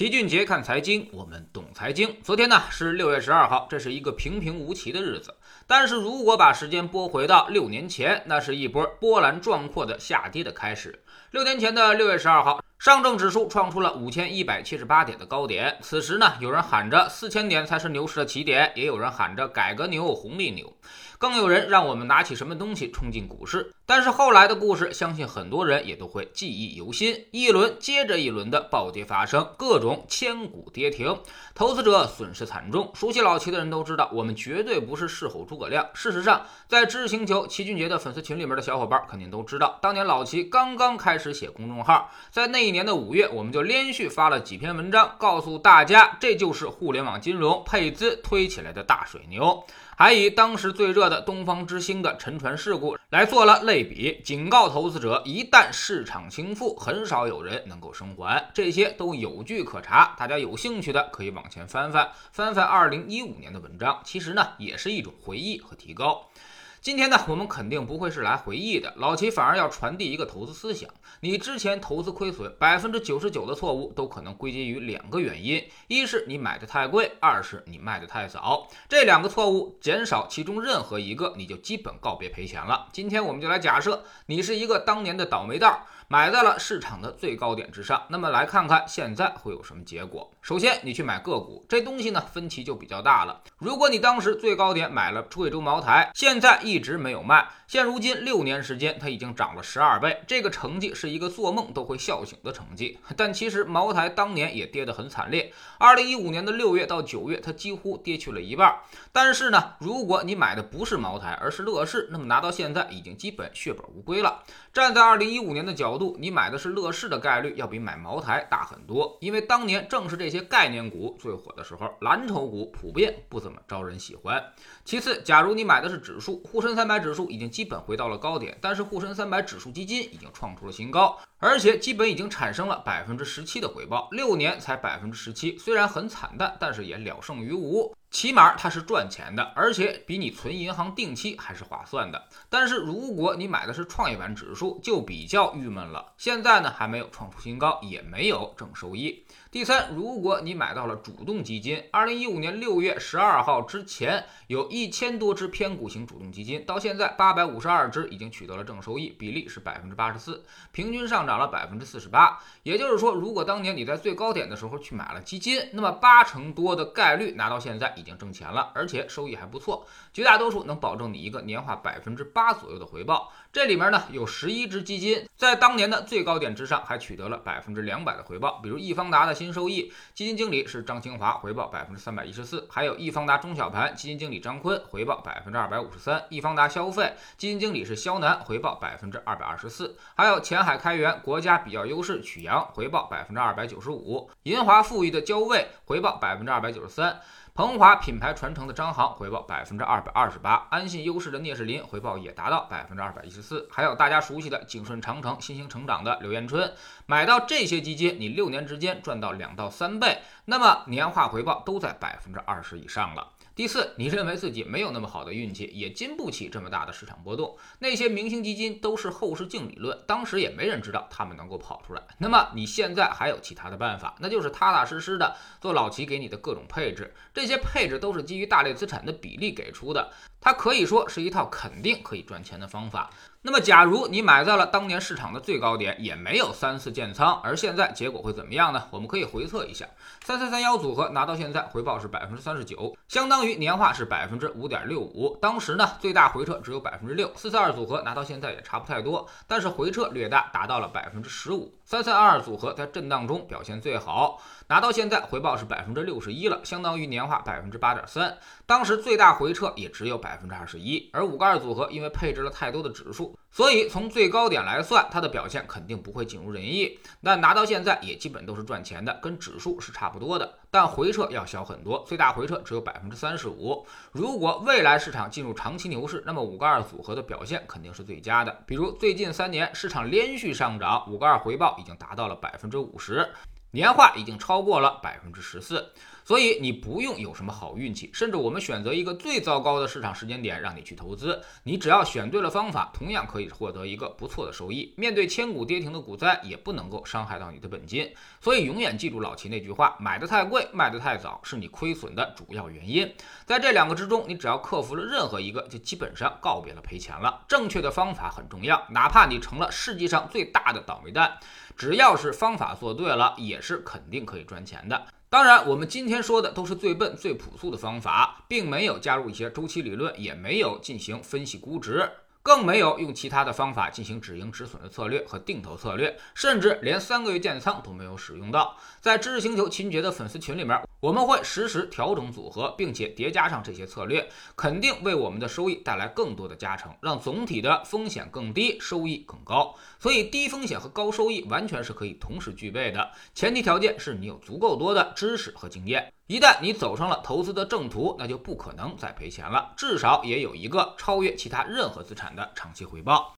齐俊杰看财经，我们懂财经。昨天呢是六月十二号，这是一个平平无奇的日子。但是如果把时间拨回到六年前，那是一波波澜壮阔的下跌的开始。六年前的六月十二号，上证指数创出了五千一百七十八点的高点。此时呢，有人喊着四千点才是牛市的起点，也有人喊着改革牛、红利牛，更有人让我们拿起什么东西冲进股市。但是后来的故事，相信很多人也都会记忆犹新。一轮接着一轮的暴跌发生，各种千股跌停，投资者损失惨重。熟悉老齐的人都知道，我们绝对不是事后诸葛亮。事实上，在知识星球齐俊杰的粉丝群里面的小伙伴肯定都知道，当年老齐刚刚开始写公众号，在那一年的五月，我们就连续发了几篇文章，告诉大家这就是互联网金融配资推起来的大水牛，还以当时最热的东方之星的沉船事故来做了类比，警告投资者，一旦市场倾覆，很少有人能够生还。这些都有据可查，大家有兴趣的可以往前翻翻，翻翻二零一五年的文章，其实呢也是一种回忆和提高。今天呢，我们肯定不会是来回忆的，老齐反而要传递一个投资思想。你之前投资亏损，百分之九十九的错误都可能归结于两个原因：一是你买的太贵，二是你卖的太早。这两个错误减少其中任何一个，你就基本告别赔钱了。今天我们就来假设你是一个当年的倒霉蛋，买在了市场的最高点之上。那么来看看现在会有什么结果。首先，你去买个股，这东西呢分歧就比较大了。如果你当时最高点买了贵州茅台，现在一直没有卖，现如今六年时间，它已经涨了十二倍，这个成绩是一个做梦都会笑醒的成绩。但其实茅台当年也跌得很惨烈，二零一五年的六月到九月，它几乎跌去了一半。但是呢，如果你买的不是茅台，而是乐视，那么拿到现在已经基本血本无归了。站在二零一五年的角度，你买的是乐视的概率要比买茅台大很多，因为当年正是这些概念股最火的时候，蓝筹股普遍不怎招人喜欢。其次，假如你买的是指数，沪深三百指数已经基本回到了高点，但是沪深三百指数基金已经创出了新高，而且基本已经产生了百分之十七的回报，六年才百分之十七，虽然很惨淡，但是也了胜于无。起码它是赚钱的，而且比你存银行定期还是划算的。但是如果你买的是创业板指数，就比较郁闷了。现在呢还没有创出新高，也没有正收益。第三，如果你买到了主动基金，二零一五年六月十二号之前有一千多只偏股型主动基金，到现在八百五十二只已经取得了正收益，比例是百分之八十四，平均上涨了百分之四十八。也就是说，如果当年你在最高点的时候去买了基金，那么八成多的概率拿到现在。已经挣钱了，而且收益还不错，绝大多数能保证你一个年化百分之八左右的回报。这里面呢有十一只基金，在当年的最高点之上还取得了百分之两百的回报。比如易方达的新收益基金经理是张清华，回报百分之三百一十四；还有易方达中小盘基金经理张坤，回报百分之二百五十三；易方达消费基金经理是肖楠，回报百分之二百二十四；还有前海开源国家比较优势曲阳，回报百分之二百九十五；银华富裕的交卫，回报百分之二百九十三。恒华品牌传承的张航回报百分之二百二十八，安信优势的聂世林回报也达到百分之二百一十四，还有大家熟悉的景顺长城、新兴成长的刘彦春，买到这些基金，你六年之间赚到两到三倍，那么年化回报都在百分之二十以上了。第四，你认为自己没有那么好的运气，也经不起这么大的市场波动。那些明星基金都是后视镜理论，当时也没人知道他们能够跑出来。那么你现在还有其他的办法，那就是踏踏实实的做老齐给你的各种配置。这些配置都是基于大类资产的比例给出的，它可以说是一套肯定可以赚钱的方法。那么，假如你买在了当年市场的最高点，也没有三次建仓，而现在结果会怎么样呢？我们可以回测一下，三三三幺组合拿到现在回报是百分之三十九，相当于年化是百分之五点六五。当时呢，最大回撤只有百分之六。四四二组合拿到现在也差不太多，但是回撤略大，达到了百分之十五。三三二二组合在震荡中表现最好，拿到现在回报是百分之六十一了，相当于年化百分之八点三。当时最大回撤也只有百百分之二十一。而五个二组合因为配置了太多的指数。所以从最高点来算，它的表现肯定不会尽如人意。那拿到现在也基本都是赚钱的，跟指数是差不多的。但回撤要小很多，最大回撤只有百分之三十五。如果未来市场进入长期牛市，那么五个二组合的表现肯定是最佳的。比如最近三年市场连续上涨，五个二回报已经达到了百分之五十，年化已经超过了百分之十四。所以你不用有什么好运气，甚至我们选择一个最糟糕的市场时间点让你去投资，你只要选对了方法，同样可以获得一个不错的收益。面对千股跌停的股灾，也不能够伤害到你的本金。所以永远记住老齐那句话：买的太贵，卖的太早，是你亏损的主要原因。在这两个之中，你只要克服了任何一个，就基本上告别了赔钱了。正确的方法很重要，哪怕你成了世界上最大的倒霉蛋，只要是方法做对了，也是肯定可以赚钱的。当然，我们今天说的都是最笨、最朴素的方法，并没有加入一些周期理论，也没有进行分析估值。更没有用其他的方法进行止盈止损的策略和定投策略，甚至连三个月建仓都没有使用到。在知识星球秦杰的粉丝群里面，我们会实时调整组合，并且叠加上这些策略，肯定为我们的收益带来更多的加成，让总体的风险更低，收益更高。所以，低风险和高收益完全是可以同时具备的，前提条件是你有足够多的知识和经验。一旦你走上了投资的正途，那就不可能再赔钱了，至少也有一个超越其他任何资产的长期回报。